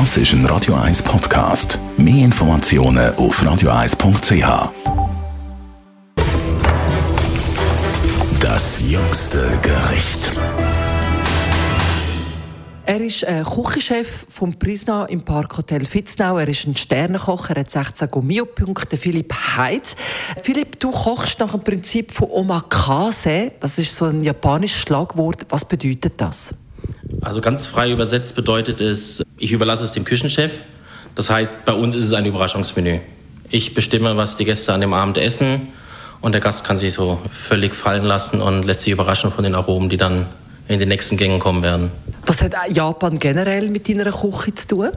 Das ist ein Radio 1 Podcast. Mehr Informationen auf radio1.ch. Das jüngste Gericht. Er ist äh, Küchenchef vom Prisna im Parkhotel Fitznau. Er ist ein Sternenkoch. Er hat 16 Gummio-Punkte. Philipp Heitz. Philipp, du kochst nach dem Prinzip von Omakase. Das ist so ein japanisches Schlagwort. Was bedeutet das? Also ganz frei übersetzt bedeutet es, ich überlasse es dem Küchenchef. Das heißt, bei uns ist es ein Überraschungsmenü. Ich bestimme, was die Gäste an dem Abend essen und der Gast kann sich so völlig fallen lassen und lässt sich überraschen von den Aromen, die dann in den nächsten Gängen kommen werden. Was hat Japan generell mit deiner Küche zu tun?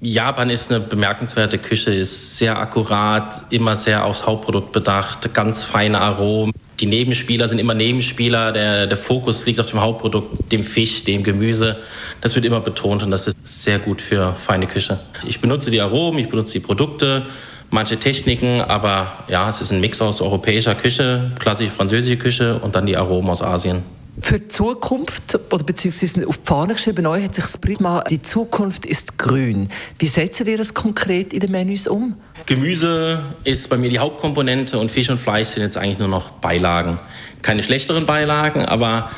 Japan ist eine bemerkenswerte Küche, ist sehr akkurat, immer sehr aufs Hauptprodukt bedacht, ganz feine Aromen. Die Nebenspieler sind immer Nebenspieler, der, der Fokus liegt auf dem Hauptprodukt, dem Fisch, dem Gemüse. Das wird immer betont und das ist sehr gut für feine Küche. Ich benutze die Aromen, ich benutze die Produkte, manche Techniken, aber ja, es ist ein Mix aus europäischer Küche, klassische französische Küche und dann die Aromen aus Asien. Für die Zukunft, oder beziehungsweise auf die Fahne geschrieben, neu hat sich das Prisma, die Zukunft ist grün. Wie setzt ihr das konkret in den Menüs um? Gemüse ist bei mir die Hauptkomponente und Fisch und Fleisch sind jetzt eigentlich nur noch Beilagen. Keine schlechteren Beilagen, aber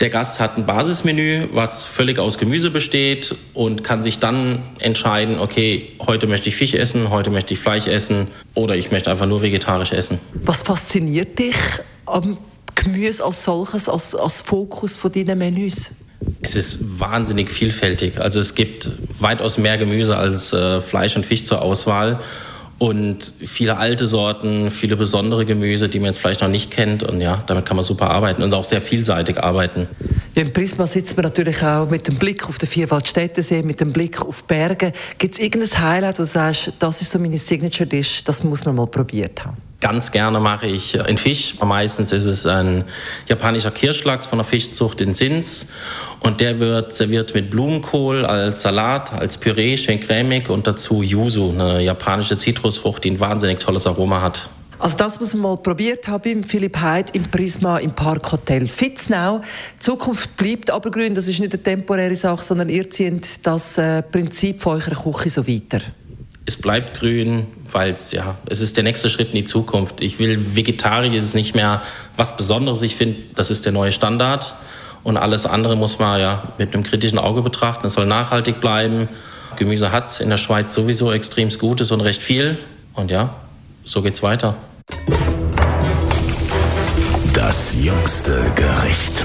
der Gast hat ein Basismenü, was völlig aus Gemüse besteht und kann sich dann entscheiden, okay, heute möchte ich Fisch essen, heute möchte ich Fleisch essen oder ich möchte einfach nur vegetarisch essen. Was fasziniert dich am Gemüse als solches, als, als Fokus von deinen Menüs? Es ist wahnsinnig vielfältig. Also es gibt weitaus mehr Gemüse als äh, Fleisch und Fisch zur Auswahl und viele alte Sorten, viele besondere Gemüse, die man jetzt vielleicht noch nicht kennt. Und ja, damit kann man super arbeiten und auch sehr vielseitig arbeiten. Ja, Im Prisma sitzt man natürlich auch mit dem Blick auf den Vierwaldstättensee, mit dem Blick auf Berge. Gibt es irgendein Highlight, wo du sagst, das ist so meine Signature-Dish, das muss man mal probiert haben? Ganz gerne mache ich einen Fisch. Meistens ist es ein japanischer Kirschlachs von der Fischzucht in Sins. Und der wird serviert mit Blumenkohl als Salat, als Püree, schön cremig und dazu Yuzu, eine japanische Zitrusfrucht, die ein wahnsinnig tolles Aroma hat. Also das muss man mal probiert haben Philipp Heid im Prisma im Parkhotel Fitznau. Die Zukunft bleibt aber grün, das ist nicht eine temporäre Sache, sondern ihr zieht das äh, Prinzip von eurer Küche so weiter es bleibt grün, weil es ja, es ist der nächste Schritt in die Zukunft. Ich will Vegetarier ist nicht mehr was Besonderes. Ich finde, das ist der neue Standard. Und alles andere muss man ja mit einem kritischen Auge betrachten. Es soll nachhaltig bleiben. Gemüse hat es in der Schweiz sowieso extrem Gutes und recht viel. Und ja, so geht's weiter. Das jüngste Gericht.